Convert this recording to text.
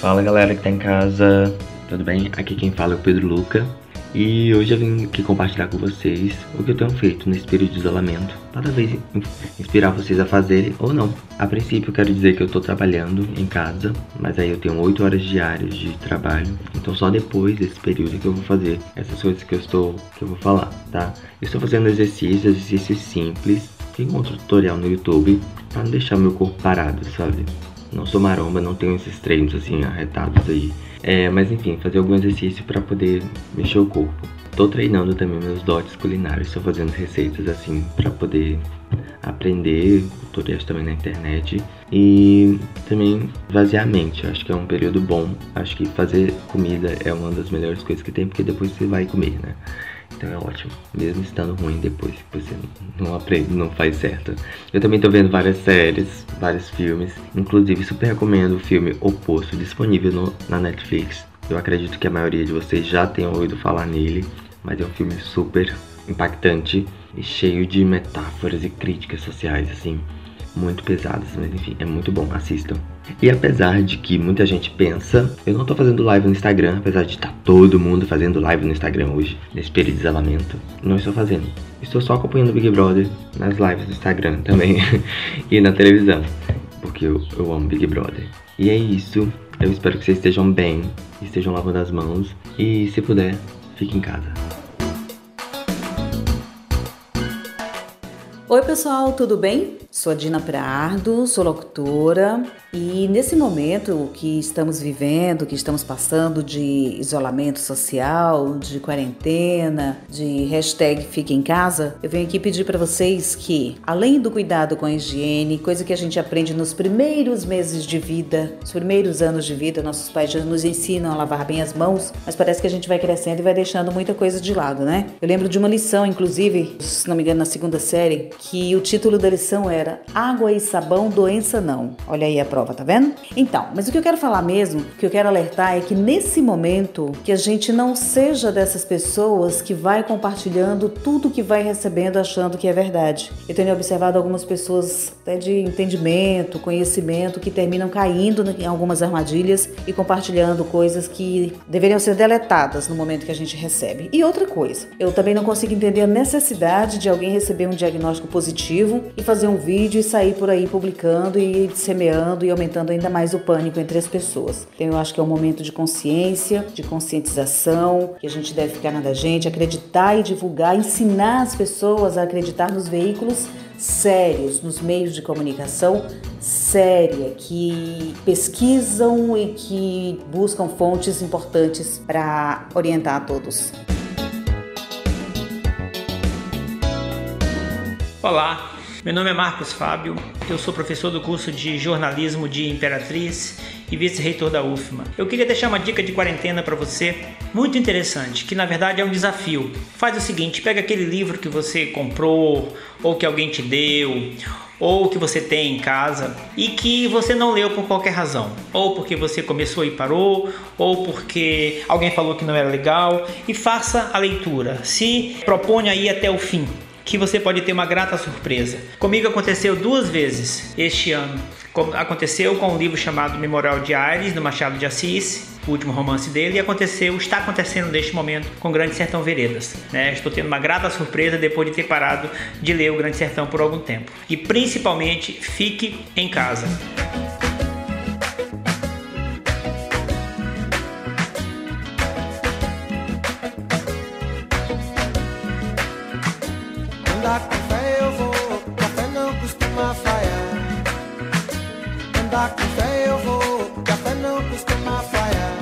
Fala galera que tá em casa, tudo bem? Aqui quem fala é o Pedro Luca e hoje eu vim aqui compartilhar com vocês o que eu tenho feito nesse período de isolamento, talvez inspirar vocês a fazerem ou não. A princípio eu quero dizer que eu tô trabalhando em casa, mas aí eu tenho 8 horas diárias de trabalho, então só depois desse período que eu vou fazer essas coisas que eu estou que eu vou falar, tá? Eu estou fazendo exercícios, exercícios simples, tem um tutorial no YouTube para não deixar meu corpo parado, sabe? Não sou maromba, não tenho esses treinos assim arretados aí. É, mas enfim, fazer algum exercício para poder mexer o corpo. Tô treinando também meus dotes culinários, estou fazendo receitas assim para poder aprender, tutoriais também na internet e também vaziar a mente. Acho que é um período bom. Acho que fazer comida é uma das melhores coisas que tem porque depois você vai comer, né? Então é ótimo, mesmo estando ruim depois você não aprende, não faz certo. Eu também tô vendo várias séries, vários filmes, inclusive super recomendo o filme Oposto, disponível no, na Netflix. Eu acredito que a maioria de vocês já tenham ouvido falar nele, mas é um filme super impactante e cheio de metáforas e críticas sociais, assim muito pesadas, mas enfim, é muito bom, assistam. E apesar de que muita gente pensa, eu não tô fazendo live no Instagram, apesar de estar tá todo mundo fazendo live no Instagram hoje, nesse período de isolamento, não estou fazendo. Estou só acompanhando o Big Brother nas lives do Instagram também e na televisão, porque eu, eu amo Big Brother. E é isso, eu espero que vocês estejam bem, estejam lavando as mãos e se puder, fique em casa. Oi pessoal, tudo bem? Sou a Dina Prado, sou locutora e nesse momento que estamos vivendo, que estamos passando de isolamento social, de quarentena, de hashtag fique em casa, eu venho aqui pedir para vocês que, além do cuidado com a higiene, coisa que a gente aprende nos primeiros meses de vida, nos primeiros anos de vida, nossos pais já nos ensinam a lavar bem as mãos, mas parece que a gente vai crescendo e vai deixando muita coisa de lado, né? Eu lembro de uma lição, inclusive, se não me engano, na segunda série, que o título da lição era Água e sabão, doença não. Olha aí a prova tá vendo? Então, mas o que eu quero falar mesmo, que eu quero alertar é que nesse momento que a gente não seja dessas pessoas que vai compartilhando tudo que vai recebendo achando que é verdade. Eu tenho observado algumas pessoas até de entendimento, conhecimento que terminam caindo em algumas armadilhas e compartilhando coisas que deveriam ser deletadas no momento que a gente recebe. E outra coisa, eu também não consigo entender a necessidade de alguém receber um diagnóstico positivo e fazer um vídeo e sair por aí publicando e semeando e aumentando ainda mais o pânico entre as pessoas. Então eu acho que é um momento de consciência, de conscientização, que a gente deve ficar na da gente, acreditar e divulgar, ensinar as pessoas a acreditar nos veículos sérios, nos meios de comunicação séria, que pesquisam e que buscam fontes importantes para orientar a todos. Olá, meu nome é Marcos Fábio, eu sou professor do curso de jornalismo de Imperatriz e vice-reitor da UFMA. Eu queria deixar uma dica de quarentena para você, muito interessante, que na verdade é um desafio. Faz o seguinte, pega aquele livro que você comprou ou que alguém te deu, ou que você tem em casa e que você não leu por qualquer razão, ou porque você começou e parou, ou porque alguém falou que não era legal, e faça a leitura. Se propõe aí até o fim que você pode ter uma grata surpresa. Comigo aconteceu duas vezes este ano. Aconteceu com um livro chamado Memorial de Aires, do Machado de Assis, o último romance dele, e aconteceu, está acontecendo neste momento com Grande Sertão Veredas. Né? Estou tendo uma grata surpresa depois de ter parado de ler o Grande Sertão por algum tempo. E principalmente, fique em casa. Andar com fé eu vou, café não costuma falhar. Andar com fé eu vou, café não costuma falhar.